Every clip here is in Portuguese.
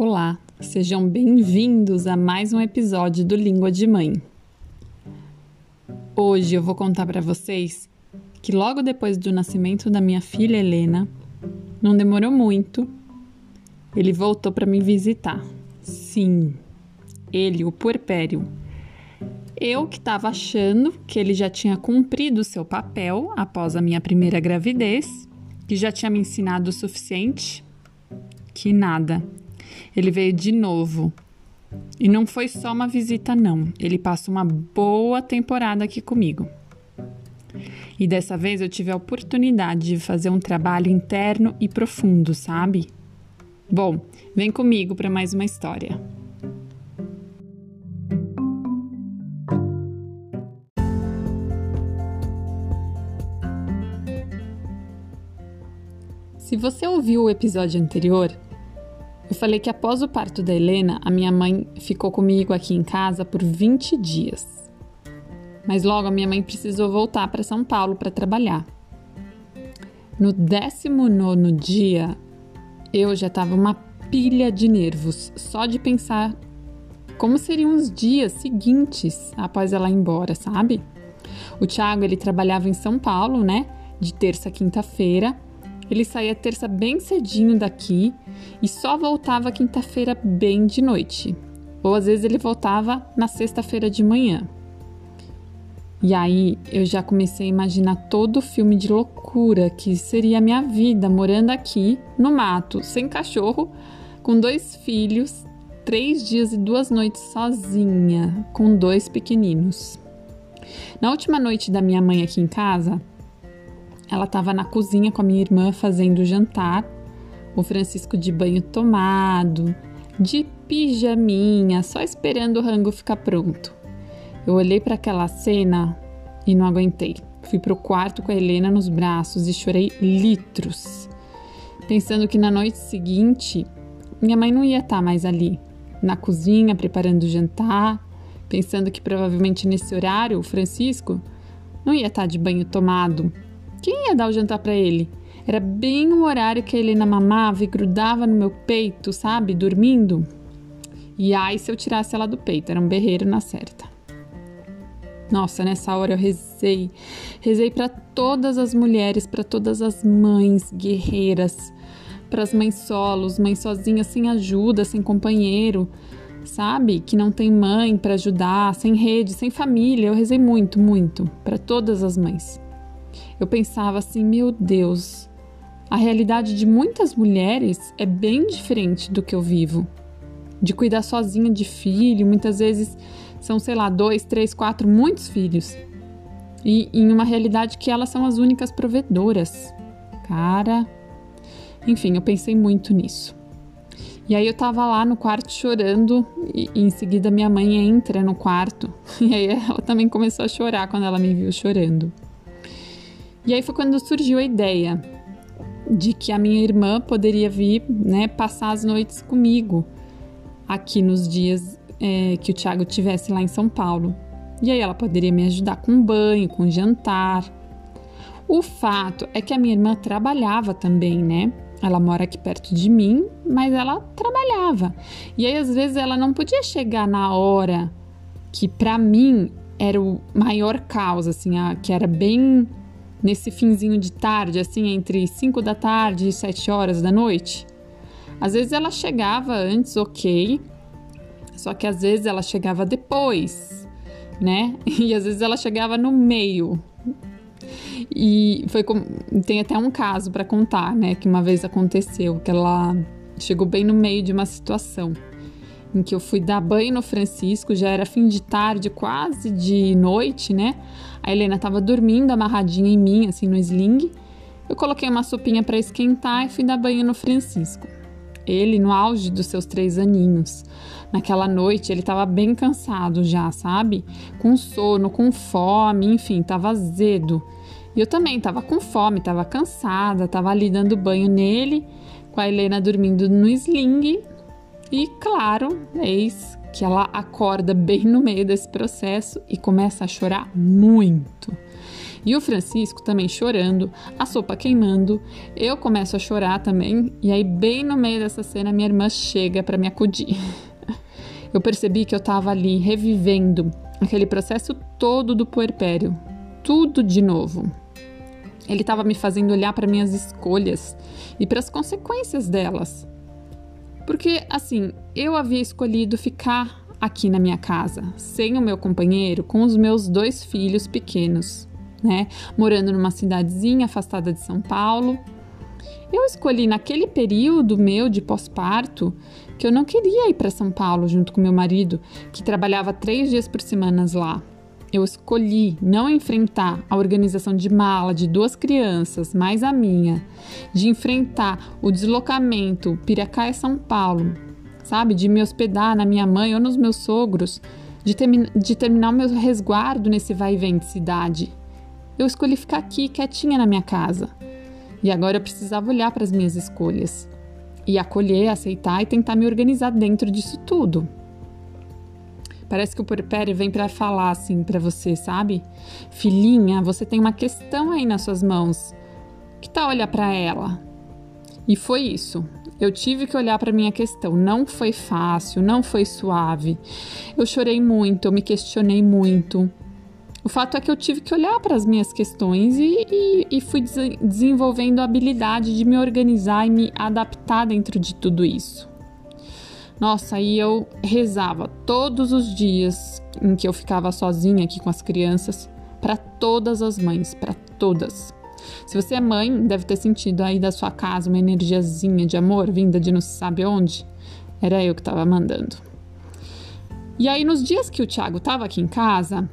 Olá, sejam bem-vindos a mais um episódio do Língua de Mãe. Hoje eu vou contar para vocês que logo depois do nascimento da minha filha Helena, não demorou muito, ele voltou para me visitar. Sim, ele, o puerpério. Eu que estava achando que ele já tinha cumprido seu papel após a minha primeira gravidez, que já tinha me ensinado o suficiente, que nada ele veio de novo. E não foi só uma visita, não. Ele passa uma boa temporada aqui comigo. E dessa vez eu tive a oportunidade de fazer um trabalho interno e profundo, sabe? Bom, vem comigo para mais uma história. Se você ouviu o episódio anterior, eu falei que após o parto da Helena, a minha mãe ficou comigo aqui em casa por 20 dias. Mas logo a minha mãe precisou voltar para São Paulo para trabalhar. No 19 dia, eu já estava uma pilha de nervos só de pensar como seriam os dias seguintes após ela ir embora, sabe? O Thiago, ele trabalhava em São Paulo, né? De terça a quinta-feira ele saía terça bem cedinho daqui e só voltava quinta-feira bem de noite. Ou às vezes ele voltava na sexta-feira de manhã. E aí eu já comecei a imaginar todo o filme de loucura que seria a minha vida morando aqui no mato, sem cachorro, com dois filhos, três dias e duas noites sozinha, com dois pequeninos. Na última noite da minha mãe aqui em casa, ela estava na cozinha com a minha irmã fazendo o jantar, o Francisco de banho tomado, de pijaminha, só esperando o rango ficar pronto. Eu olhei para aquela cena e não aguentei. Fui pro quarto com a Helena nos braços e chorei litros, pensando que na noite seguinte minha mãe não ia estar tá mais ali, na cozinha preparando o jantar, pensando que provavelmente nesse horário o Francisco não ia estar tá de banho tomado quem ia dar o jantar para ele? Era bem o horário que a Helena mamava e grudava no meu peito, sabe? Dormindo. E ai, se eu tirasse ela do peito, era um berreiro na certa. Nossa, nessa hora eu rezei. Rezei para todas as mulheres, para todas as mães guerreiras, para as mães solos, mães sozinhas sem ajuda, sem companheiro, sabe? Que não tem mãe para ajudar, sem rede, sem família. Eu rezei muito, muito para todas as mães eu pensava assim: meu Deus, a realidade de muitas mulheres é bem diferente do que eu vivo. De cuidar sozinha de filho, muitas vezes são, sei lá, dois, três, quatro, muitos filhos. E em uma realidade que elas são as únicas provedoras. Cara. Enfim, eu pensei muito nisso. E aí eu tava lá no quarto chorando e, e, em seguida minha mãe entra no quarto e aí ela também começou a chorar quando ela me viu chorando. E aí foi quando surgiu a ideia de que a minha irmã poderia vir, né, passar as noites comigo aqui nos dias é, que o Thiago tivesse lá em São Paulo. E aí ela poderia me ajudar com banho, com jantar. O fato é que a minha irmã trabalhava também, né? Ela mora aqui perto de mim, mas ela trabalhava. E aí às vezes ela não podia chegar na hora que para mim era o maior caos, assim, a, que era bem nesse finzinho de tarde, assim, entre 5 da tarde e 7 horas da noite. Às vezes ela chegava antes, ok, só que às vezes ela chegava depois, né? E às vezes ela chegava no meio. E foi com... tem até um caso para contar, né? Que uma vez aconteceu, que ela chegou bem no meio de uma situação em que eu fui dar banho no Francisco, já era fim de tarde, quase de noite, né? A Helena estava dormindo amarradinha em mim, assim, no sling. Eu coloquei uma sopinha para esquentar e fui dar banho no Francisco. Ele, no auge dos seus três aninhos. Naquela noite, ele estava bem cansado já, sabe? Com sono, com fome, enfim, estava azedo. E eu também estava com fome, estava cansada, estava ali dando banho nele, com a Helena dormindo no sling e claro, eis que ela acorda bem no meio desse processo e começa a chorar muito. E o Francisco também chorando, a sopa queimando. Eu começo a chorar também, e aí, bem no meio dessa cena, minha irmã chega para me acudir. Eu percebi que eu estava ali revivendo aquele processo todo do puerpério, tudo de novo. Ele estava me fazendo olhar para minhas escolhas e para as consequências delas. Porque, assim, eu havia escolhido ficar aqui na minha casa, sem o meu companheiro, com os meus dois filhos pequenos, né? Morando numa cidadezinha afastada de São Paulo. Eu escolhi naquele período meu de pós-parto que eu não queria ir para São Paulo junto com meu marido, que trabalhava três dias por semana lá. Eu escolhi não enfrentar a organização de mala de duas crianças, mais a minha, de enfrentar o deslocamento Piracaia-São Paulo, sabe? De me hospedar na minha mãe ou nos meus sogros, de, de terminar o meu resguardo nesse vai e vem de cidade. Eu escolhi ficar aqui, quietinha na minha casa. E agora eu precisava olhar para as minhas escolhas e acolher, aceitar e tentar me organizar dentro disso tudo. Parece que o Porpério vem para falar assim para você, sabe? Filhinha, você tem uma questão aí nas suas mãos. Que tal olhar para ela? E foi isso. Eu tive que olhar para minha questão. Não foi fácil, não foi suave. Eu chorei muito, eu me questionei muito. O fato é que eu tive que olhar para as minhas questões e, e, e fui des desenvolvendo a habilidade de me organizar e me adaptar dentro de tudo isso. Nossa, aí eu rezava todos os dias em que eu ficava sozinha aqui com as crianças, para todas as mães, para todas. Se você é mãe, deve ter sentido aí da sua casa uma energiazinha de amor vinda de não se sabe onde. Era eu que estava mandando. E aí, nos dias que o Thiago estava aqui em casa,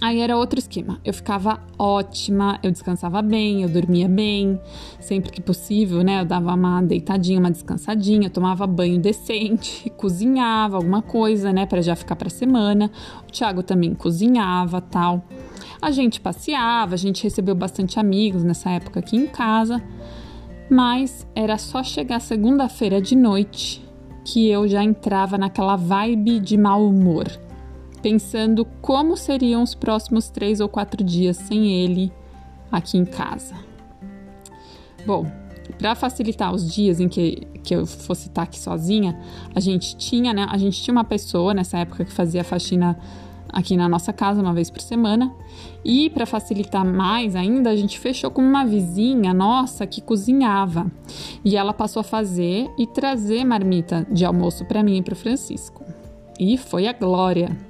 aí era outro esquema. Eu ficava ótima, eu descansava bem, eu dormia bem, sempre que possível, né? Eu dava uma deitadinha, uma descansadinha, tomava banho decente, cozinhava alguma coisa, né, para já ficar para semana. O Thiago também cozinhava, tal. A gente passeava, a gente recebeu bastante amigos nessa época aqui em casa, mas era só chegar segunda-feira de noite que eu já entrava naquela vibe de mau humor, pensando como seriam os próximos três ou quatro dias sem ele aqui em casa. Bom, para facilitar os dias em que, que eu fosse estar aqui sozinha, a gente tinha, né? A gente tinha uma pessoa nessa época que fazia faxina aqui na nossa casa uma vez por semana. E para facilitar mais ainda, a gente fechou com uma vizinha nossa que cozinhava. E ela passou a fazer e trazer marmita de almoço para mim e para o Francisco. E foi a glória.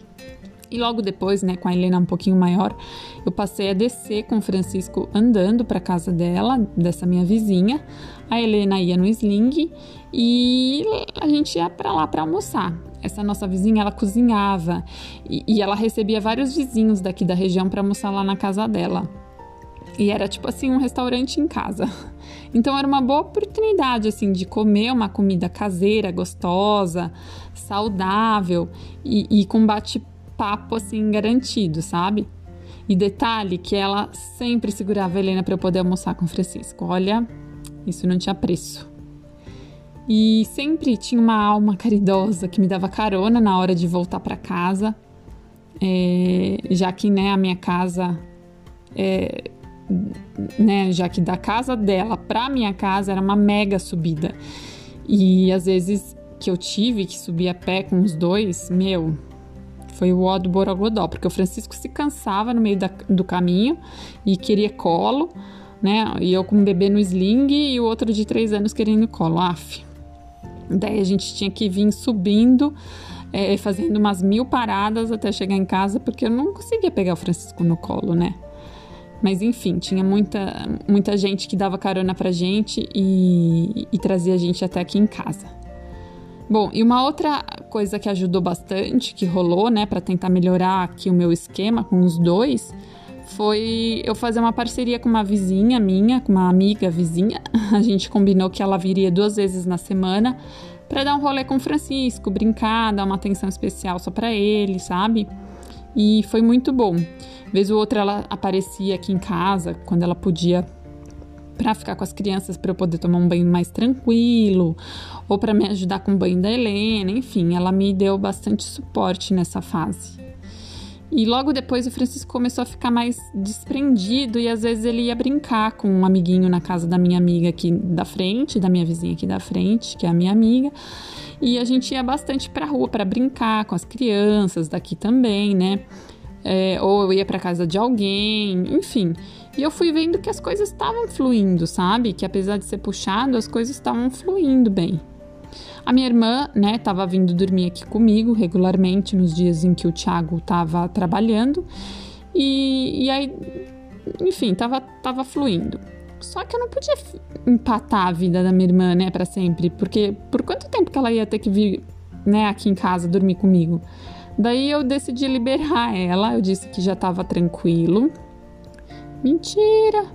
E logo depois, né, com a Helena um pouquinho maior, eu passei a descer com o Francisco andando para casa dela, dessa minha vizinha. A Helena ia no sling e a gente ia para lá para almoçar essa nossa vizinha, ela cozinhava e, e ela recebia vários vizinhos daqui da região para almoçar lá na casa dela. E era tipo assim um restaurante em casa. Então era uma boa oportunidade assim de comer uma comida caseira, gostosa, saudável e, e com bate-papo assim garantido, sabe? E detalhe que ela sempre segurava a Helena para eu poder almoçar com o Francisco. Olha, isso não tinha preço. E sempre tinha uma alma caridosa que me dava carona na hora de voltar para casa, é, já que né, a minha casa, é, né, já que da casa dela para minha casa era uma mega subida. E às vezes que eu tive que subir a pé com os dois, meu, foi o ó do Borogodó, porque o Francisco se cansava no meio da, do caminho e queria colo, né? E eu com um bebê no sling e o outro de três anos querendo colo. Af, Daí a gente tinha que vir subindo, é, fazendo umas mil paradas até chegar em casa, porque eu não conseguia pegar o Francisco no colo, né? Mas enfim, tinha muita, muita gente que dava carona pra gente e, e trazia a gente até aqui em casa. Bom, e uma outra coisa que ajudou bastante, que rolou, né, para tentar melhorar aqui o meu esquema com os dois, foi eu fazer uma parceria com uma vizinha minha, com uma amiga vizinha. A gente combinou que ela viria duas vezes na semana para dar um rolê com o Francisco, brincar, dar uma atenção especial só para ele, sabe? E foi muito bom. Vez ou outra ela aparecia aqui em casa quando ela podia para ficar com as crianças para eu poder tomar um banho mais tranquilo ou para me ajudar com o banho da Helena, enfim, ela me deu bastante suporte nessa fase. E logo depois o Francisco começou a ficar mais desprendido e às vezes ele ia brincar com um amiguinho na casa da minha amiga aqui da frente, da minha vizinha aqui da frente, que é a minha amiga. E a gente ia bastante pra rua para brincar com as crianças daqui também, né? É, ou eu ia para casa de alguém, enfim. E eu fui vendo que as coisas estavam fluindo, sabe? Que apesar de ser puxado, as coisas estavam fluindo bem. A minha irmã, né, tava vindo dormir aqui comigo regularmente nos dias em que o Thiago tava trabalhando. E, e aí, enfim, tava, tava fluindo. Só que eu não podia empatar a vida da minha irmã, né, para sempre, porque por quanto tempo que ela ia ter que vir, né, aqui em casa dormir comigo? Daí eu decidi liberar ela, eu disse que já tava tranquilo. Mentira,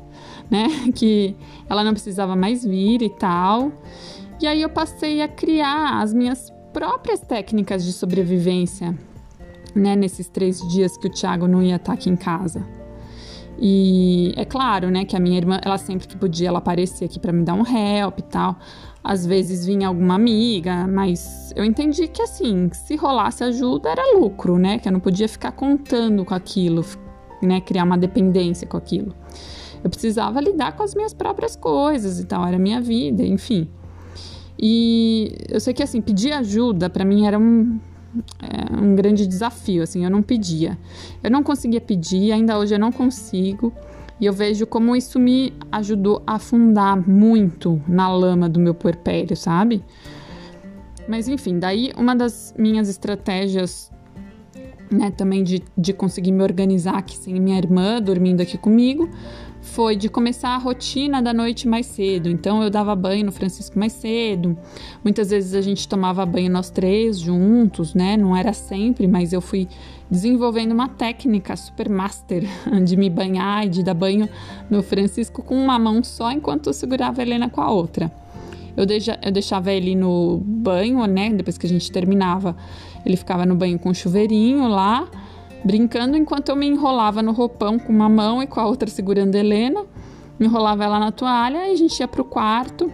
né, que ela não precisava mais vir e tal. E aí eu passei a criar as minhas próprias técnicas de sobrevivência, né, nesses três dias que o Thiago não ia estar aqui em casa. E é claro, né, que a minha irmã, ela sempre que podia, ela aparecia aqui para me dar um help e tal. Às vezes vinha alguma amiga, mas eu entendi que assim, se rolasse ajuda era lucro, né? Que eu não podia ficar contando com aquilo, né, criar uma dependência com aquilo. Eu precisava lidar com as minhas próprias coisas e tal, era minha vida, enfim. E eu sei que assim, pedir ajuda para mim era um, é, um grande desafio, assim, eu não pedia. Eu não conseguia pedir, ainda hoje eu não consigo. E eu vejo como isso me ajudou a afundar muito na lama do meu puerpério, sabe? Mas enfim, daí uma das minhas estratégias, né, também de, de conseguir me organizar aqui sem minha irmã dormindo aqui comigo, foi de começar a rotina da noite mais cedo. Então eu dava banho no Francisco mais cedo. Muitas vezes a gente tomava banho nós três juntos, né? Não era sempre, mas eu fui desenvolvendo uma técnica super master de me banhar e de dar banho no Francisco com uma mão só enquanto eu segurava a Helena com a outra. Eu, deixa, eu deixava ele no banho, né? Depois que a gente terminava, ele ficava no banho com chuveirinho lá brincando enquanto eu me enrolava no roupão com uma mão e com a outra segurando a Helena. Me enrolava ela na toalha e a gente ia pro quarto,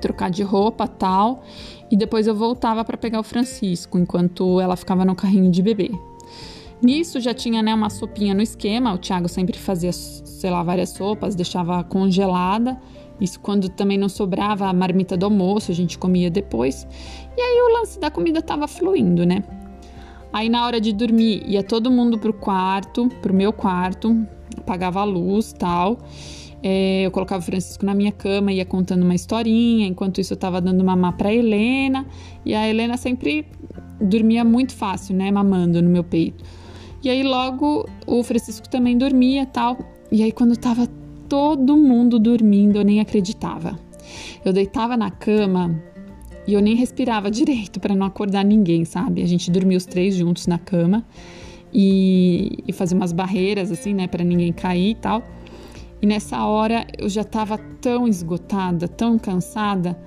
trocar de roupa tal. E depois eu voltava para pegar o Francisco, enquanto ela ficava no carrinho de bebê. Nisso já tinha né, uma sopinha no esquema, o Thiago sempre fazia, sei lá, várias sopas, deixava congelada. Isso quando também não sobrava a marmita do almoço, a gente comia depois. E aí o lance da comida tava fluindo, né? Aí na hora de dormir, ia todo mundo pro quarto, pro meu quarto, apagava a luz tal. É, eu colocava o Francisco na minha cama, ia contando uma historinha, enquanto isso eu tava dando mamar pra Helena. E a Helena sempre dormia muito fácil, né? Mamando no meu peito. E aí logo o Francisco também dormia tal. E aí quando tava todo mundo dormindo, eu nem acreditava. Eu deitava na cama e eu nem respirava direito para não acordar ninguém, sabe? A gente dormia os três juntos na cama e, e fazia umas barreiras assim, né, para ninguém cair e tal. E nessa hora eu já estava tão esgotada, tão cansada,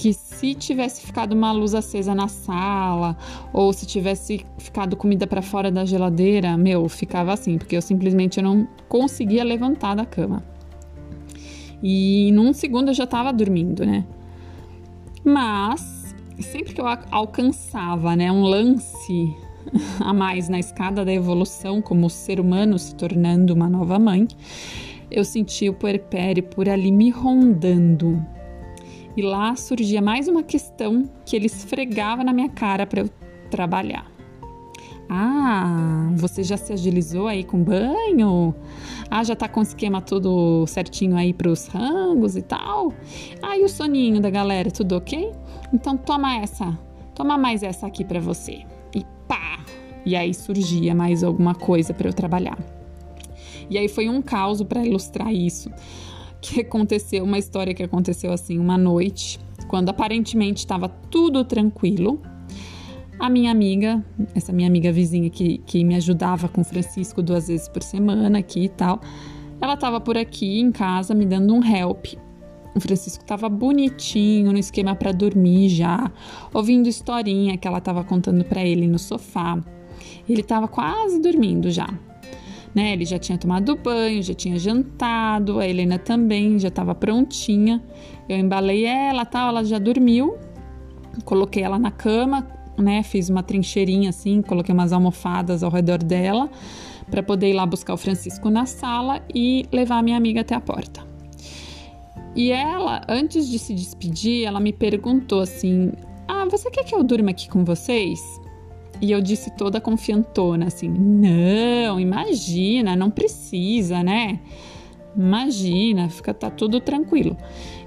que se tivesse ficado uma luz acesa na sala ou se tivesse ficado comida para fora da geladeira, meu, ficava assim, porque eu simplesmente não conseguia levantar da cama. E num segundo eu já estava dormindo, né? Mas sempre que eu alcançava, né, um lance a mais na escada da evolução como ser humano se tornando uma nova mãe, eu sentia o puerpério por ali me rondando. E lá surgia mais uma questão que ele esfregava na minha cara para eu trabalhar. Ah, você já se agilizou aí com banho? Ah, já tá com o esquema tudo certinho aí pros rangos e tal? Ah, e o soninho da galera, tudo ok? Então toma essa, toma mais essa aqui para você. E pá! E aí surgia mais alguma coisa para eu trabalhar. E aí foi um caos para ilustrar isso. Que aconteceu, uma história que aconteceu assim uma noite, quando aparentemente estava tudo tranquilo a minha amiga, essa minha amiga vizinha que, que me ajudava com o Francisco duas vezes por semana aqui e tal, ela estava por aqui em casa me dando um help. O Francisco estava bonitinho no esquema para dormir já, ouvindo historinha que ela estava contando para ele no sofá. Ele estava quase dormindo já. Né? Ele já tinha tomado banho, já tinha jantado, a Helena também já estava prontinha. Eu embalei ela, tal, ela já dormiu. Coloquei ela na cama, né, fiz uma trincheirinha assim, coloquei umas almofadas ao redor dela para poder ir lá buscar o Francisco na sala e levar a minha amiga até a porta. E ela, antes de se despedir, ela me perguntou assim: "Ah, você quer que eu durma aqui com vocês?" E eu disse toda confiantona assim: "Não, imagina, não precisa, né?" Imagina, fica tá tudo tranquilo.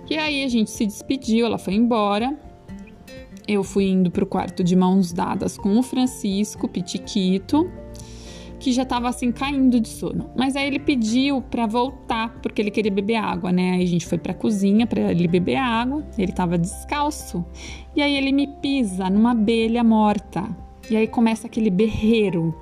E aí a gente se despediu, ela foi embora. Eu fui indo pro quarto de mãos dadas com o Francisco Pitiquito, que já estava assim caindo de sono. Mas aí ele pediu para voltar porque ele queria beber água, né? Aí a gente foi para a cozinha para ele beber água. Ele estava descalço. E aí ele me pisa numa abelha morta. E aí começa aquele berreiro.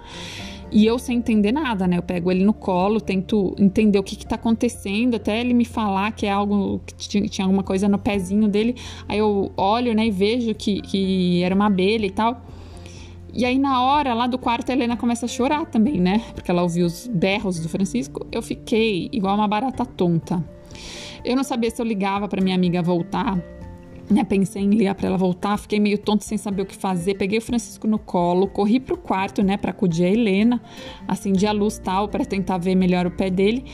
E eu sem entender nada, né? Eu pego ele no colo, tento entender o que, que tá acontecendo, até ele me falar que é algo que tinha, tinha alguma coisa no pezinho dele. Aí eu olho, né, e vejo que, que era uma abelha e tal. E aí, na hora lá do quarto, a Helena começa a chorar também, né? Porque ela ouviu os berros do Francisco. Eu fiquei igual uma barata tonta. Eu não sabia se eu ligava para minha amiga voltar né, pensei em ligar para ela voltar, fiquei meio tonto sem saber o que fazer. Peguei o Francisco no colo, corri pro quarto, né, para acudir a Helena, acendi a luz tal para tentar ver melhor o pé dele.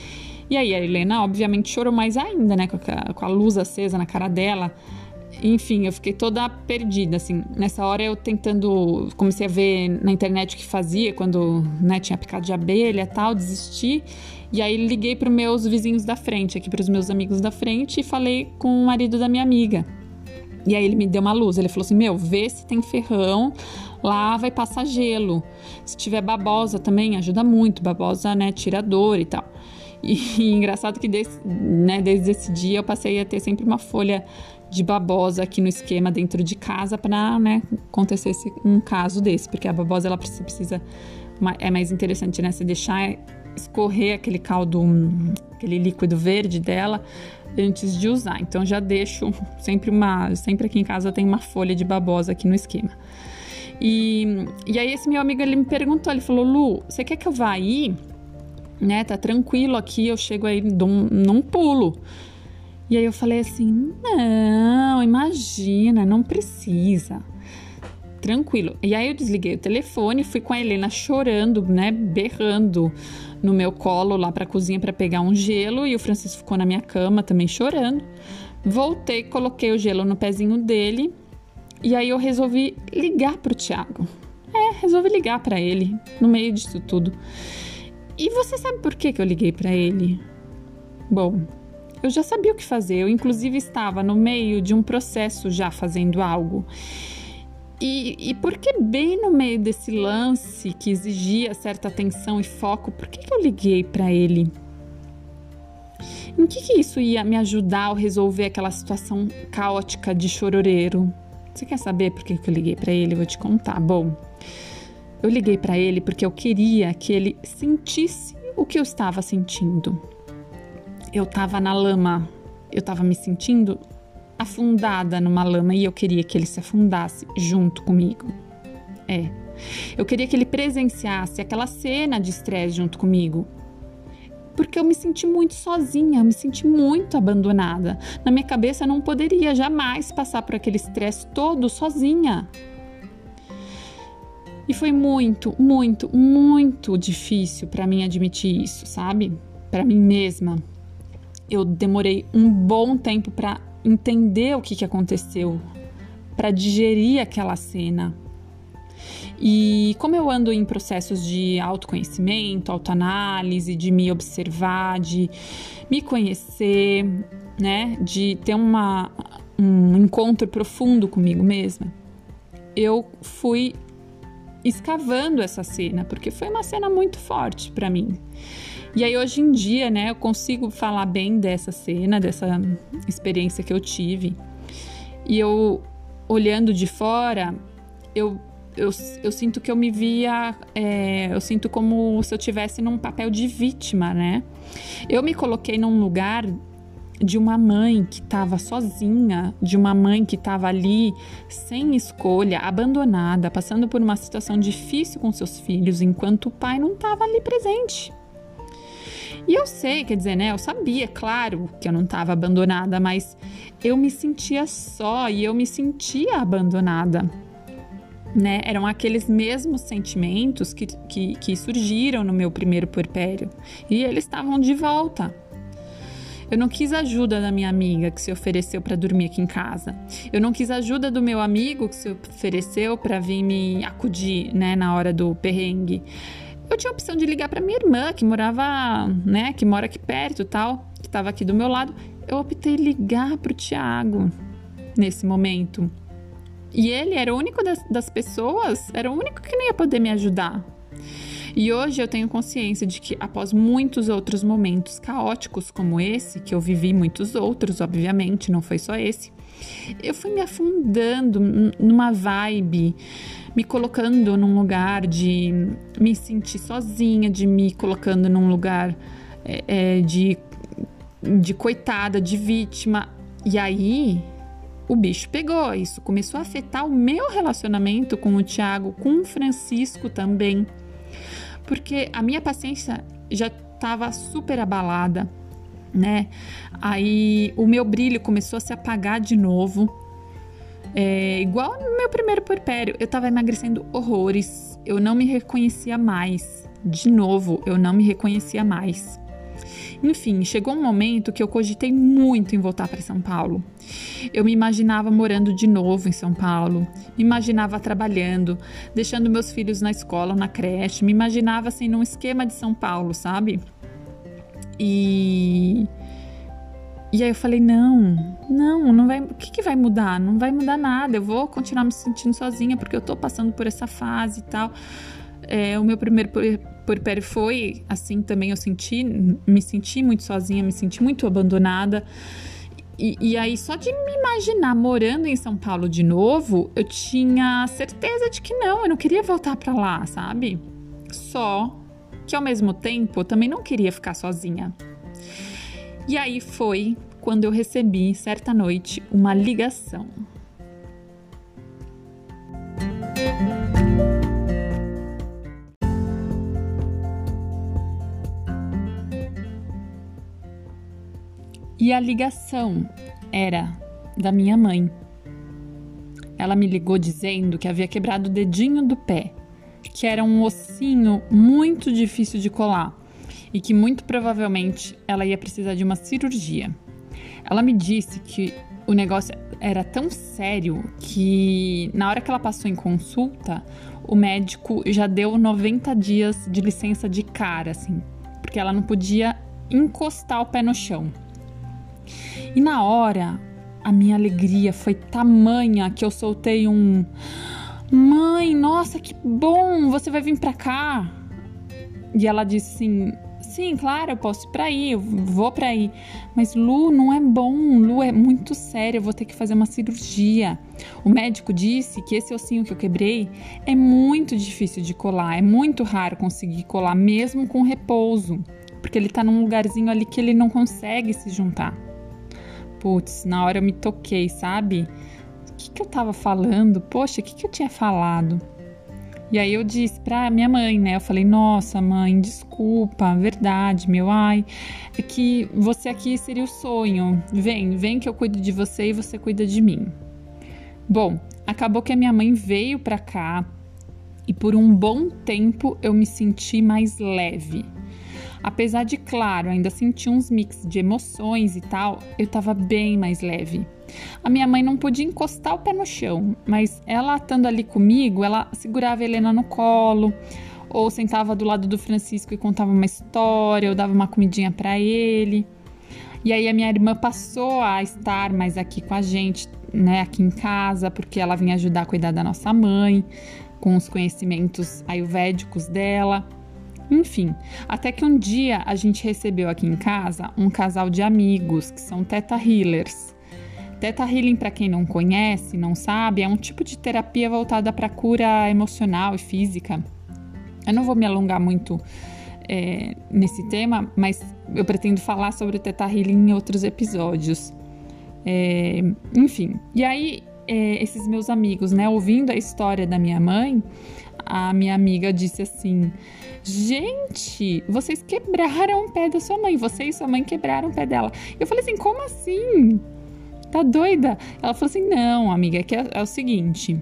E aí a Helena, obviamente, chorou mais ainda, né, com a, com a luz acesa na cara dela. Enfim, eu fiquei toda perdida, assim. Nessa hora eu tentando, comecei a ver na internet o que fazia quando, né, tinha picado de abelha tal, desisti. E aí liguei para meus vizinhos da frente, aqui para os meus amigos da frente e falei com o marido da minha amiga. E aí ele me deu uma luz. Ele falou assim: Meu, vê se tem ferrão, lá vai passar gelo. Se tiver babosa também, ajuda muito. Babosa, né, tira dor e tal. E, e engraçado que desse, né, desde esse dia eu passei a ter sempre uma folha de babosa aqui no esquema dentro de casa para né, acontecer um caso desse, porque a babosa ela precisa é mais interessante, né? Se deixar escorrer aquele caldo, aquele líquido verde dela, antes de usar. Então já deixo sempre uma, sempre aqui em casa tem uma folha de babosa aqui no esquema. E, e aí esse meu amigo ele me perguntou, ele falou: "Lu, você quer que eu vá aí? Né, tá tranquilo aqui, eu chego aí num, num pulo". E aí eu falei assim: "Não, imagina, não precisa" tranquilo. E aí eu desliguei o telefone, fui com a Helena chorando, né, berrando no meu colo lá para a cozinha para pegar um gelo e o Francisco ficou na minha cama também chorando. Voltei, coloquei o gelo no pezinho dele e aí eu resolvi ligar pro Thiago. É, resolvi ligar para ele no meio disso tudo. E você sabe por que, que eu liguei para ele? Bom, eu já sabia o que fazer, eu inclusive estava no meio de um processo já fazendo algo. E, e por que bem no meio desse lance que exigia certa atenção e foco, por que, que eu liguei para ele? Em que, que isso ia me ajudar a resolver aquela situação caótica de chororeiro? Você quer saber por que, que eu liguei para ele? Vou te contar. Bom, eu liguei para ele porque eu queria que ele sentisse o que eu estava sentindo. Eu estava na lama, eu estava me sentindo afundada numa lama e eu queria que ele se afundasse junto comigo. É. Eu queria que ele presenciasse aquela cena de estresse junto comigo. Porque eu me senti muito sozinha, eu me senti muito abandonada. Na minha cabeça eu não poderia jamais passar por aquele estresse todo sozinha. E foi muito, muito, muito difícil para mim admitir isso, sabe? Para mim mesma. Eu demorei um bom tempo para entender o que, que aconteceu, para digerir aquela cena. E como eu ando em processos de autoconhecimento, autoanálise, de me observar, de me conhecer, né, de ter uma, um encontro profundo comigo mesma, eu fui escavando essa cena, porque foi uma cena muito forte para mim. E aí hoje em dia, né, eu consigo falar bem dessa cena, dessa experiência que eu tive. E eu olhando de fora, eu eu, eu sinto que eu me via, é, eu sinto como se eu tivesse num papel de vítima, né? Eu me coloquei num lugar de uma mãe que estava sozinha, de uma mãe que estava ali sem escolha, abandonada, passando por uma situação difícil com seus filhos, enquanto o pai não estava ali presente. E eu sei, quer dizer, né? Eu sabia, claro, que eu não estava abandonada, mas eu me sentia só e eu me sentia abandonada. Né? Eram aqueles mesmos sentimentos que, que, que surgiram no meu primeiro puerpério. E eles estavam de volta. Eu não quis ajuda da minha amiga que se ofereceu para dormir aqui em casa. Eu não quis ajuda do meu amigo que se ofereceu para vir me acudir, né, na hora do perrengue. Eu tinha a opção de ligar para minha irmã, que morava, né, que mora aqui perto, tal, que estava aqui do meu lado. Eu optei ligar para o Tiago nesse momento. E ele era o único das, das pessoas, era o único que não ia poder me ajudar. E hoje eu tenho consciência de que, após muitos outros momentos caóticos como esse, que eu vivi muitos outros, obviamente, não foi só esse, eu fui me afundando numa vibe, me colocando num lugar de me sentir sozinha, de me colocando num lugar é, é, de, de coitada, de vítima. E aí o bicho pegou. Isso começou a afetar o meu relacionamento com o Tiago, com o Francisco também porque a minha paciência já estava super abalada, né? Aí o meu brilho começou a se apagar de novo. É, igual no meu primeiro puerpério, eu estava emagrecendo horrores, eu não me reconhecia mais. De novo, eu não me reconhecia mais. Enfim, chegou um momento que eu cogitei muito em voltar para São Paulo. Eu me imaginava morando de novo em São Paulo, me imaginava trabalhando, deixando meus filhos na escola, na creche, me imaginava assim num esquema de São Paulo, sabe? E e aí eu falei, não, não, não vai. O que, que vai mudar? Não vai mudar nada. Eu vou continuar me sentindo sozinha porque eu tô passando por essa fase e tal. É, o meu primeiro puerpério foi assim também. Eu senti, me senti muito sozinha, me senti muito abandonada. E, e, aí, só de me imaginar morando em São Paulo de novo, eu tinha certeza de que não, eu não queria voltar para lá, sabe? Só que ao mesmo tempo eu também não queria ficar sozinha. E aí foi quando eu recebi, certa noite, uma ligação. E a ligação era da minha mãe. Ela me ligou dizendo que havia quebrado o dedinho do pé, que era um ossinho muito difícil de colar e que muito provavelmente ela ia precisar de uma cirurgia. Ela me disse que o negócio era tão sério que na hora que ela passou em consulta, o médico já deu 90 dias de licença de cara, assim, porque ela não podia encostar o pé no chão. E na hora, a minha alegria foi tamanha que eu soltei um: Mãe, nossa, que bom! Você vai vir pra cá? E ela disse assim: Sim, claro, eu posso ir pra aí, eu vou pra aí. Mas Lu, não é bom, Lu, é muito sério, eu vou ter que fazer uma cirurgia. O médico disse que esse ossinho que eu quebrei é muito difícil de colar, é muito raro conseguir colar, mesmo com repouso, porque ele tá num lugarzinho ali que ele não consegue se juntar. Putz, na hora eu me toquei, sabe? O que, que eu tava falando? Poxa, o que, que eu tinha falado? E aí eu disse pra minha mãe, né? Eu falei, nossa, mãe, desculpa, verdade, meu, ai, é que você aqui seria o sonho. Vem, vem que eu cuido de você e você cuida de mim. Bom, acabou que a minha mãe veio pra cá e por um bom tempo eu me senti mais leve. Apesar de, claro, ainda sentir uns mix de emoções e tal, eu tava bem mais leve. A minha mãe não podia encostar o pé no chão, mas ela estando ali comigo, ela segurava a Helena no colo, ou sentava do lado do Francisco e contava uma história, ou dava uma comidinha para ele. E aí a minha irmã passou a estar mais aqui com a gente, né, aqui em casa, porque ela vinha ajudar a cuidar da nossa mãe, com os conhecimentos ayurvédicos dela. Enfim, até que um dia a gente recebeu aqui em casa um casal de amigos que são Teta Healers. Teta Healing, para quem não conhece, não sabe, é um tipo de terapia voltada para cura emocional e física. Eu não vou me alongar muito é, nesse tema, mas eu pretendo falar sobre o Teta Healing em outros episódios. É, enfim, e aí é, esses meus amigos, né, ouvindo a história da minha mãe, a minha amiga disse assim: Gente, vocês quebraram o pé da sua mãe. Você e sua mãe quebraram o pé dela. Eu falei assim: Como assim? Tá doida? Ela falou assim: Não, amiga, é que é, é o seguinte.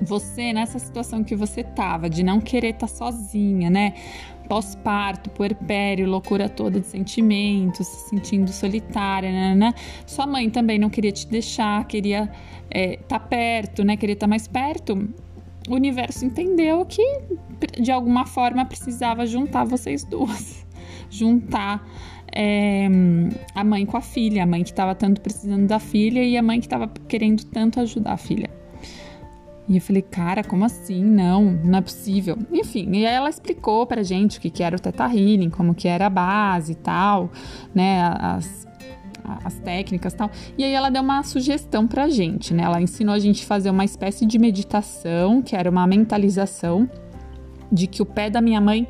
você nessa situação que você tava, de não querer estar tá sozinha, né? Pós-parto, puerpério, loucura toda de sentimentos, se sentindo solitária, né, né? Sua mãe também não queria te deixar, queria estar é, tá perto, né? Queria estar tá mais perto. O universo entendeu que de alguma forma precisava juntar vocês duas, juntar é, a mãe com a filha, a mãe que estava tanto precisando da filha e a mãe que estava querendo tanto ajudar a filha. E eu falei, cara, como assim? Não, não é possível. Enfim, e aí ela explicou pra gente o que, que era o Teta Healing, como que era a base e tal, né, as, as técnicas e tal. E aí ela deu uma sugestão pra gente, né? Ela ensinou a gente a fazer uma espécie de meditação, que era uma mentalização de que o pé da minha mãe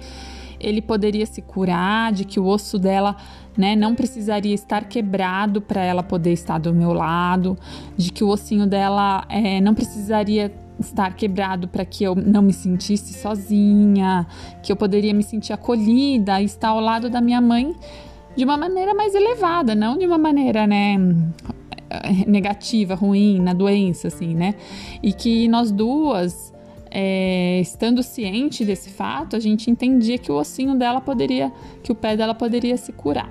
ele poderia se curar, de que o osso dela né, não precisaria estar quebrado para ela poder estar do meu lado, de que o ossinho dela é, não precisaria estar quebrado para que eu não me sentisse sozinha, que eu poderia me sentir acolhida e estar ao lado da minha mãe de uma maneira mais elevada, não de uma maneira, né, negativa, ruim, na doença, assim, né? E que nós duas, é, estando ciente desse fato, a gente entendia que o ossinho dela poderia, que o pé dela poderia se curar.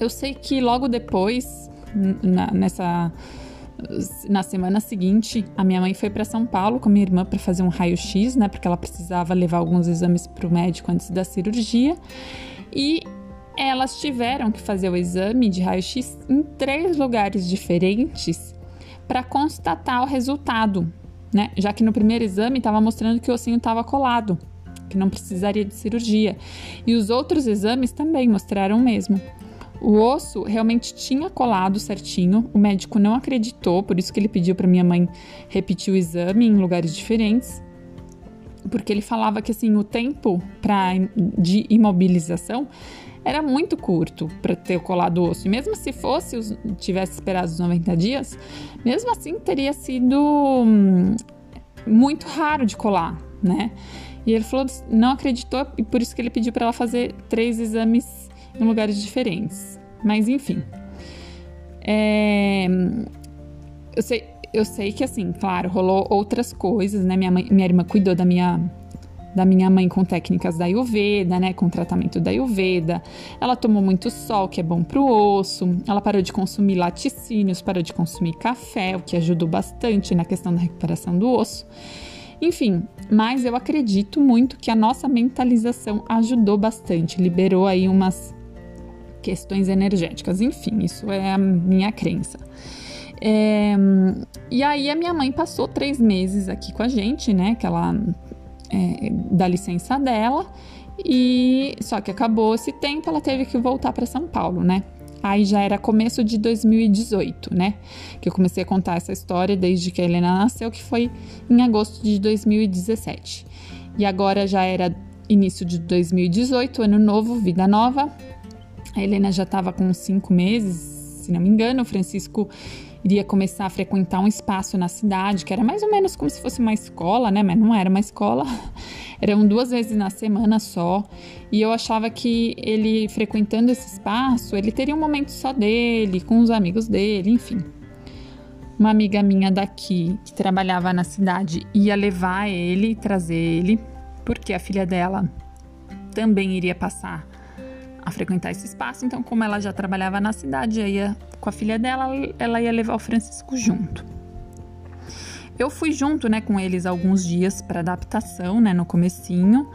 Eu sei que logo depois, na, nessa na semana seguinte, a minha mãe foi para São Paulo com minha irmã para fazer um raio-x, né? Porque ela precisava levar alguns exames para o médico antes da cirurgia. E elas tiveram que fazer o exame de raio-x em três lugares diferentes para constatar o resultado, né? Já que no primeiro exame estava mostrando que o ossinho estava colado, que não precisaria de cirurgia. E os outros exames também mostraram o mesmo. O osso realmente tinha colado certinho, o médico não acreditou, por isso que ele pediu para minha mãe repetir o exame em lugares diferentes, porque ele falava que assim o tempo para de imobilização era muito curto para ter colado o osso. E mesmo se fosse tivesse esperado os 90 dias, mesmo assim teria sido hum, muito raro de colar, né? E ele falou, não acreditou e por isso que ele pediu para ela fazer três exames em lugares diferentes. Mas enfim. É, eu, sei, eu sei que, assim, claro, rolou outras coisas, né? Minha, mãe, minha irmã cuidou da minha, da minha mãe com técnicas da Ayurveda, né? Com tratamento da Ayurveda. Ela tomou muito sol, que é bom pro osso. Ela parou de consumir laticínios, parou de consumir café, o que ajudou bastante na questão da recuperação do osso. Enfim, mas eu acredito muito que a nossa mentalização ajudou bastante, liberou aí umas questões energéticas. Enfim, isso é a minha crença. É, e aí a minha mãe passou três meses aqui com a gente, né? Que ela é, da licença dela e só que acabou esse tempo, ela teve que voltar para São Paulo, né? Aí já era começo de 2018, né? Que eu comecei a contar essa história desde que a Helena nasceu, que foi em agosto de 2017. E agora já era início de 2018, ano novo, vida nova. A Helena já estava com cinco meses, se não me engano. O Francisco iria começar a frequentar um espaço na cidade, que era mais ou menos como se fosse uma escola, né? Mas não era uma escola. Eram duas vezes na semana só. E eu achava que ele frequentando esse espaço, ele teria um momento só dele, com os amigos dele, enfim. Uma amiga minha daqui, que trabalhava na cidade, ia levar ele, trazer ele, porque a filha dela também iria passar a frequentar esse espaço. Então, como ela já trabalhava na cidade, ia com a filha dela, ela ia levar o Francisco junto. Eu fui junto, né, com eles alguns dias para adaptação, né, no comecinho,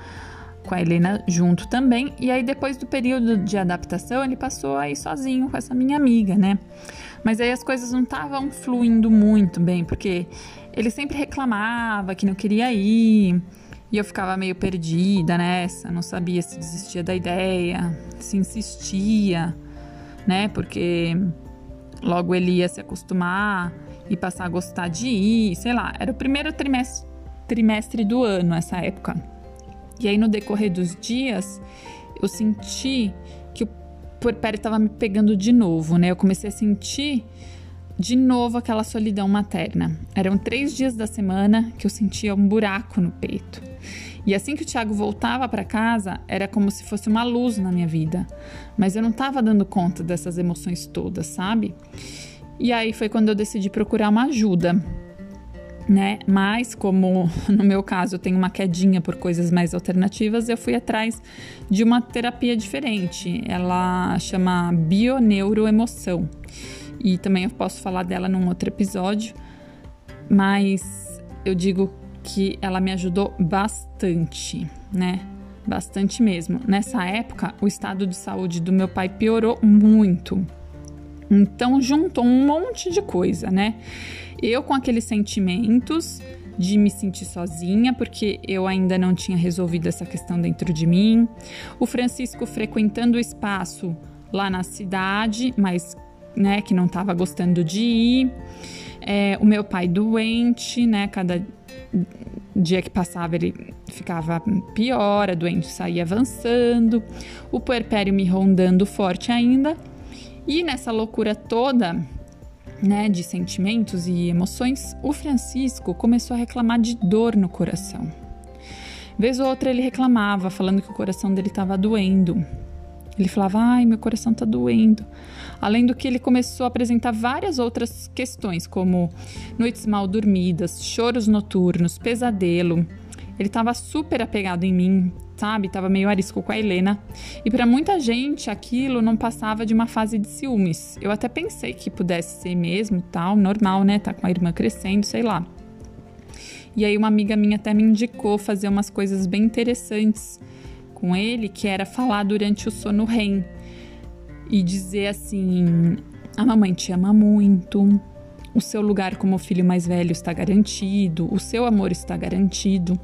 com a Helena junto também. E aí depois do período de adaptação, ele passou aí sozinho com essa minha amiga, né? Mas aí as coisas não estavam fluindo muito bem, porque ele sempre reclamava que não queria ir. E eu ficava meio perdida nessa, não sabia se desistia da ideia, se insistia, né? Porque logo ele ia se acostumar e passar a gostar de ir, sei lá. Era o primeiro trimestre, trimestre do ano, essa época. E aí, no decorrer dos dias, eu senti que o puerpério estava me pegando de novo, né? Eu comecei a sentir de novo aquela solidão materna. Eram três dias da semana que eu sentia um buraco no peito. E assim que o Tiago voltava para casa, era como se fosse uma luz na minha vida. Mas eu não estava dando conta dessas emoções todas, sabe? E aí foi quando eu decidi procurar uma ajuda. né? Mas como no meu caso eu tenho uma quedinha por coisas mais alternativas, eu fui atrás de uma terapia diferente. Ela chama bioneuroemoção. E também eu posso falar dela num outro episódio, mas eu digo que ela me ajudou bastante, né? Bastante mesmo. Nessa época, o estado de saúde do meu pai piorou muito. Então juntou um monte de coisa, né? Eu com aqueles sentimentos de me sentir sozinha, porque eu ainda não tinha resolvido essa questão dentro de mim. O Francisco frequentando o espaço lá na cidade, mas né, que não estava gostando de ir. É, o meu pai doente, né? Cada dia que passava ele ficava pior, a doente saía avançando, o puerpério me rondando forte ainda. E nessa loucura toda, né, de sentimentos e emoções, o Francisco começou a reclamar de dor no coração. Vez ou outra ele reclamava, falando que o coração dele estava doendo. Ele falava: "Ai, meu coração está doendo". Além do que ele começou a apresentar várias outras questões, como noites mal dormidas, choros noturnos, pesadelo. Ele estava super apegado em mim, sabe? Tava meio arisco com a Helena. E para muita gente aquilo não passava de uma fase de ciúmes. Eu até pensei que pudesse ser mesmo, tal, normal, né? Tá com a irmã crescendo, sei lá. E aí uma amiga minha até me indicou fazer umas coisas bem interessantes com ele, que era falar durante o sono REM e dizer assim: "A mamãe te ama muito, o seu lugar como filho mais velho está garantido, o seu amor está garantido".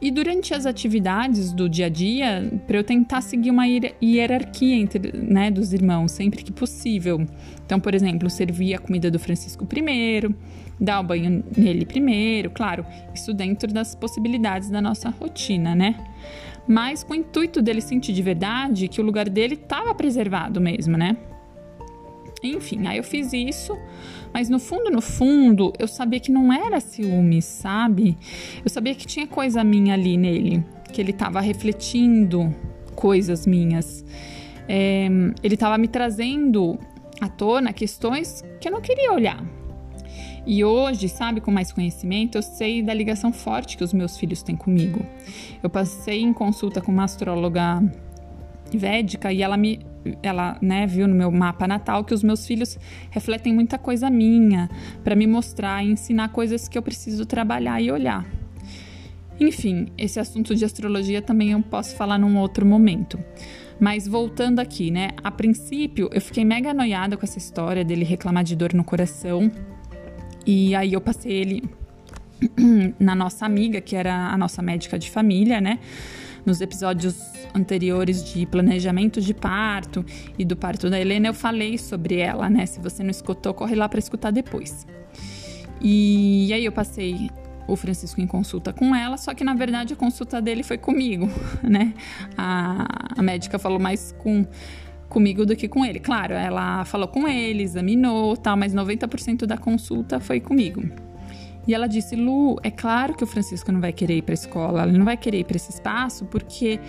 E durante as atividades do dia a dia, para eu tentar seguir uma hierarquia entre, né, dos irmãos, sempre que possível. Então, por exemplo, servir a comida do Francisco primeiro, dar o banho nele primeiro, claro, isso dentro das possibilidades da nossa rotina, né? Mas com o intuito dele sentir de verdade que o lugar dele estava preservado mesmo, né? Enfim, aí eu fiz isso, mas no fundo, no fundo, eu sabia que não era ciúme, sabe? Eu sabia que tinha coisa minha ali nele, que ele estava refletindo coisas minhas. É, ele estava me trazendo à tona questões que eu não queria olhar. E hoje, sabe, com mais conhecimento, eu sei da ligação forte que os meus filhos têm comigo. Eu passei em consulta com uma astróloga védica e ela me ela né, viu no meu mapa natal que os meus filhos refletem muita coisa minha para me mostrar e ensinar coisas que eu preciso trabalhar e olhar. Enfim, esse assunto de astrologia também eu posso falar num outro momento. Mas voltando aqui, né? A princípio eu fiquei mega noiada com essa história dele reclamar de dor no coração. E aí eu passei ele na nossa amiga, que era a nossa médica de família, né? Nos episódios anteriores de planejamento de parto e do parto da Helena, eu falei sobre ela, né? Se você não escutou, corre lá para escutar depois. E, aí eu passei o Francisco em consulta com ela, só que na verdade a consulta dele foi comigo, né? A, a médica falou mais com comigo do que com ele. Claro, ela falou com ele, examinou, tal, mas 90% da consulta foi comigo. E ela disse: Lu, é claro que o Francisco não vai querer ir para a escola, ele não vai querer ir para esse espaço porque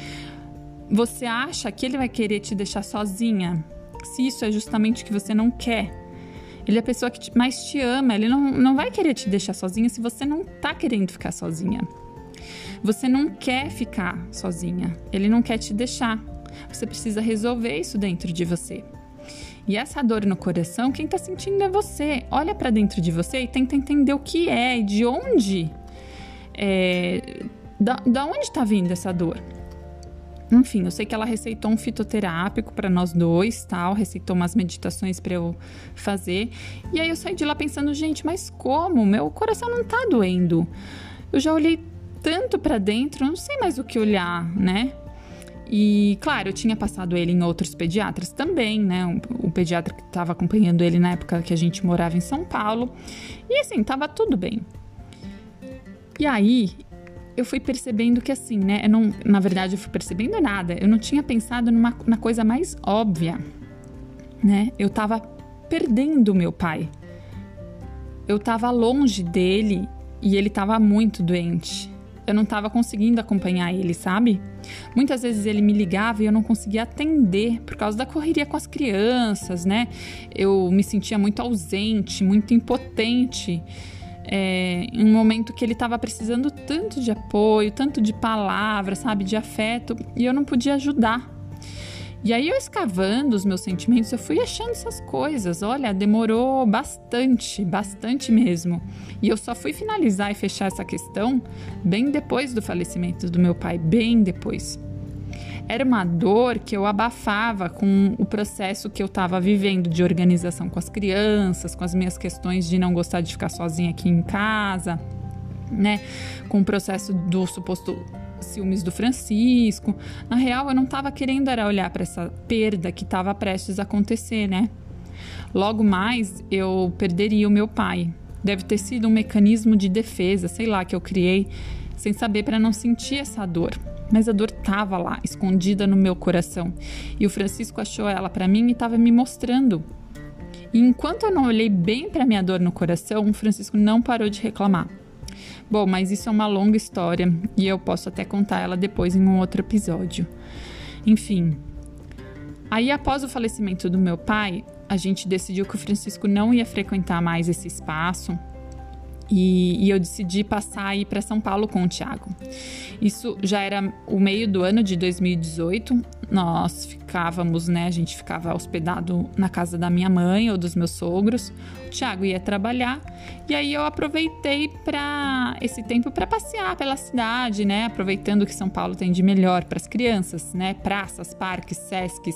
você acha que ele vai querer te deixar sozinha, se isso é justamente o que você não quer. Ele é a pessoa que mais te ama, ele não, não vai querer te deixar sozinha se você não tá querendo ficar sozinha. Você não quer ficar sozinha, ele não quer te deixar. Você precisa resolver isso dentro de você. E essa dor no coração, quem tá sentindo é você. Olha para dentro de você e tenta entender o que é e de onde. É, da, da onde tá vindo essa dor? Enfim, eu sei que ela receitou um fitoterápico para nós dois, tal, receitou umas meditações para eu fazer. E aí eu saí de lá pensando, gente, mas como? Meu coração não tá doendo. Eu já olhei tanto para dentro, não sei mais o que olhar, né? E, claro, eu tinha passado ele em outros pediatras também, né? O, pediatra que estava acompanhando ele na época que a gente morava em São Paulo. E assim, tava tudo bem. E aí, eu fui percebendo que assim, né? Eu não, na verdade, eu fui percebendo nada. Eu não tinha pensado numa, na coisa mais óbvia, né? Eu tava perdendo meu pai. Eu tava longe dele e ele tava muito doente eu não estava conseguindo acompanhar ele, sabe? Muitas vezes ele me ligava e eu não conseguia atender por causa da correria com as crianças, né? Eu me sentia muito ausente, muito impotente. é, em um momento que ele estava precisando tanto de apoio, tanto de palavras, sabe, de afeto, e eu não podia ajudar. E aí eu escavando os meus sentimentos, eu fui achando essas coisas. Olha, demorou bastante, bastante mesmo. E eu só fui finalizar e fechar essa questão bem depois do falecimento do meu pai, bem depois. Era uma dor que eu abafava com o processo que eu estava vivendo de organização com as crianças, com as minhas questões de não gostar de ficar sozinha aqui em casa, né? Com o processo do suposto ciúmes do Francisco. Na real, eu não estava querendo era olhar para essa perda que estava prestes a acontecer, né? Logo mais, eu perderia o meu pai. Deve ter sido um mecanismo de defesa, sei lá, que eu criei sem saber para não sentir essa dor. Mas a dor estava lá, escondida no meu coração. E o Francisco achou ela para mim e estava me mostrando. E enquanto eu não olhei bem para minha dor no coração, o Francisco não parou de reclamar. Bom, mas isso é uma longa história e eu posso até contar ela depois em um outro episódio. Enfim. Aí, após o falecimento do meu pai, a gente decidiu que o Francisco não ia frequentar mais esse espaço e, e, eu decidi passar aí para São Paulo com o Thiago. Isso já era o meio do ano de 2018. Nós ficávamos, né? A gente ficava hospedado na casa da minha mãe ou dos meus sogros. O Thiago ia trabalhar e aí eu aproveitei para esse tempo para passear pela cidade, né? Aproveitando que São Paulo tem de melhor para as crianças, né? Praças, parques, sesques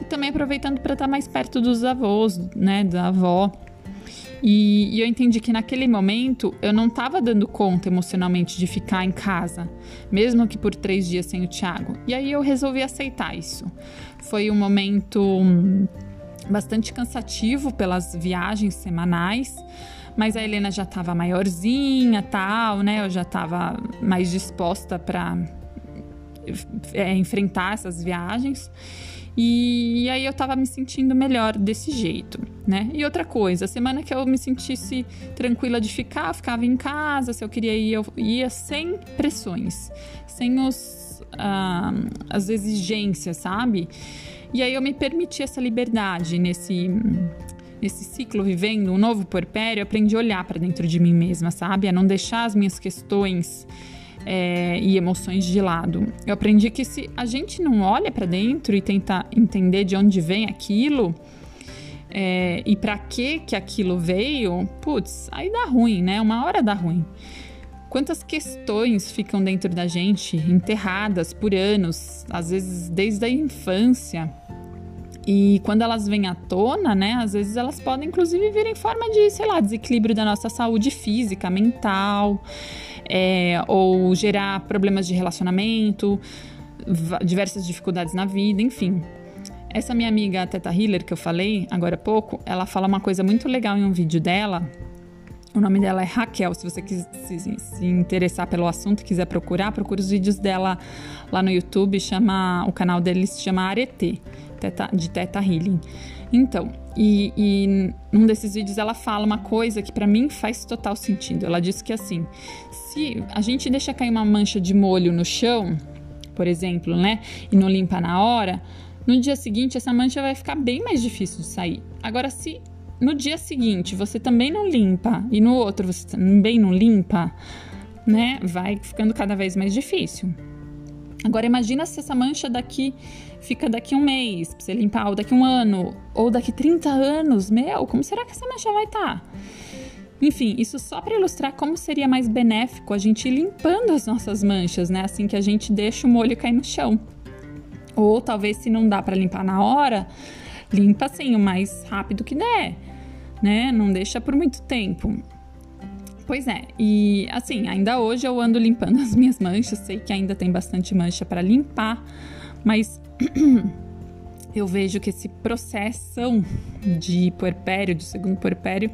e também aproveitando para estar mais perto dos avós, né? Da avó. E, e, eu entendi que naquele momento eu não estava dando conta emocionalmente de ficar em casa, mesmo que por três dias sem o Thiago. E aí eu resolvi aceitar isso. Foi um momento hum, bastante cansativo pelas viagens semanais, mas a Helena já estava maiorzinha, tal, né? Eu já estava mais disposta para é, enfrentar essas viagens. E, aí eu tava me sentindo melhor desse jeito, né? E outra coisa, semana que eu me sentisse tranquila de ficar, ficava em casa, se eu queria ir, eu ia sem pressões, sem os, ah, as exigências, sabe? E aí eu me permiti essa liberdade nesse nesse ciclo vivendo um novo porpério, aprendi a olhar para dentro de mim mesma, sabe? A não deixar as minhas questões é, e emoções de lado. Eu aprendi que se a gente não olha para dentro e tenta entender de onde vem aquilo é, e para que que aquilo veio, putz, aí dá ruim, né? Uma hora dá ruim. Quantas questões ficam dentro da gente, enterradas por anos, às vezes desde a infância. E quando elas vêm à tona, né, às vezes elas podem inclusive vir em forma de, sei lá, desequilíbrio da nossa saúde física, mental é, ou gerar problemas de relacionamento, diversas dificuldades na vida, enfim. Essa minha amiga Teta Hiller que eu falei agora há pouco, ela fala uma coisa muito legal em um vídeo dela. O nome dela é Raquel. Se você quiser se, se interessar pelo assunto e quiser procurar, procure os vídeos dela lá no YouTube. Chama o canal dele se chama Arete, de Teta Healing. Então, e, e num desses vídeos ela fala uma coisa que para mim faz total sentido. Ela disse que assim, se a gente deixa cair uma mancha de molho no chão, por exemplo, né, e não limpa na hora, no dia seguinte essa mancha vai ficar bem mais difícil de sair. Agora, se no dia seguinte você também não limpa e no outro você também não limpa, né, vai ficando cada vez mais difícil. Agora imagina se essa mancha daqui fica daqui um mês, pra você limpar, ou daqui um ano, ou daqui 30 anos. Meu, como será que essa mancha vai estar? Tá? Enfim, isso só para ilustrar como seria mais benéfico a gente ir limpando as nossas manchas, né? Assim que a gente deixa o molho cair no chão. Ou talvez se não dá para limpar na hora, limpa assim o mais rápido que der, né? Não deixa por muito tempo. Pois é, e assim, ainda hoje eu ando limpando as minhas manchas, sei que ainda tem bastante mancha para limpar, mas eu vejo que esse processo de puerpério, do segundo puerpério,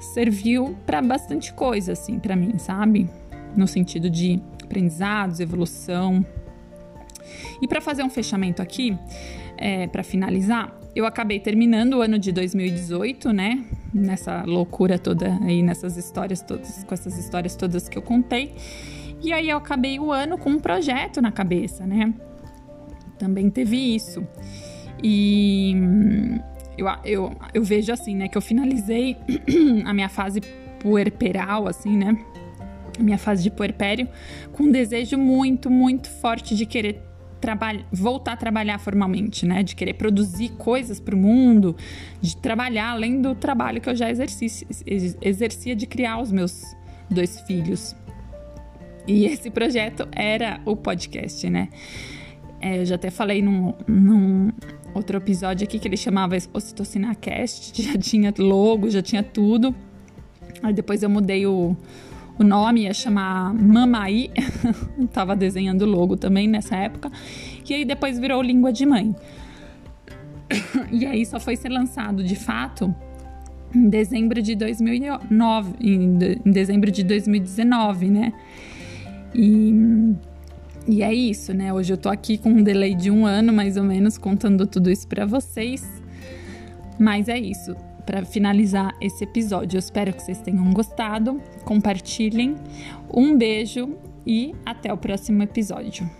serviu para bastante coisa, assim, para mim, sabe? No sentido de aprendizados, evolução. E para fazer um fechamento aqui, é, para finalizar, eu acabei terminando o ano de 2018, né? Nessa loucura toda aí, nessas histórias todas, com essas histórias todas que eu contei. E aí eu acabei o ano com um projeto na cabeça, né? Também teve isso. E eu, eu, eu vejo assim, né? Que eu finalizei a minha fase puerperal, assim, né? Minha fase de puerpério, com um desejo muito, muito forte de querer voltar a trabalhar formalmente, né? De querer produzir coisas para o mundo, de trabalhar além do trabalho que eu já exercia, exercia de criar os meus dois filhos. E esse projeto era o podcast, né? É, eu já até falei num, num, outro episódio aqui que ele chamava Ocitocina Cast, já tinha logo, já tinha tudo. Aí depois eu mudei o, o nome, ia chamar Mamaí, tava desenhando o logo também nessa época. E aí depois virou Língua de Mãe. e aí só foi ser lançado de fato em dezembro de 2009, em, em dezembro de 2019, né? E, e é isso, né? Hoje eu tô aqui com um delay de um ano, mais ou menos, contando tudo isso para vocês. Mas é isso, para finalizar esse episódio. Eu espero que vocês tenham gostado. Compartilhem. Um beijo e até o próximo episódio.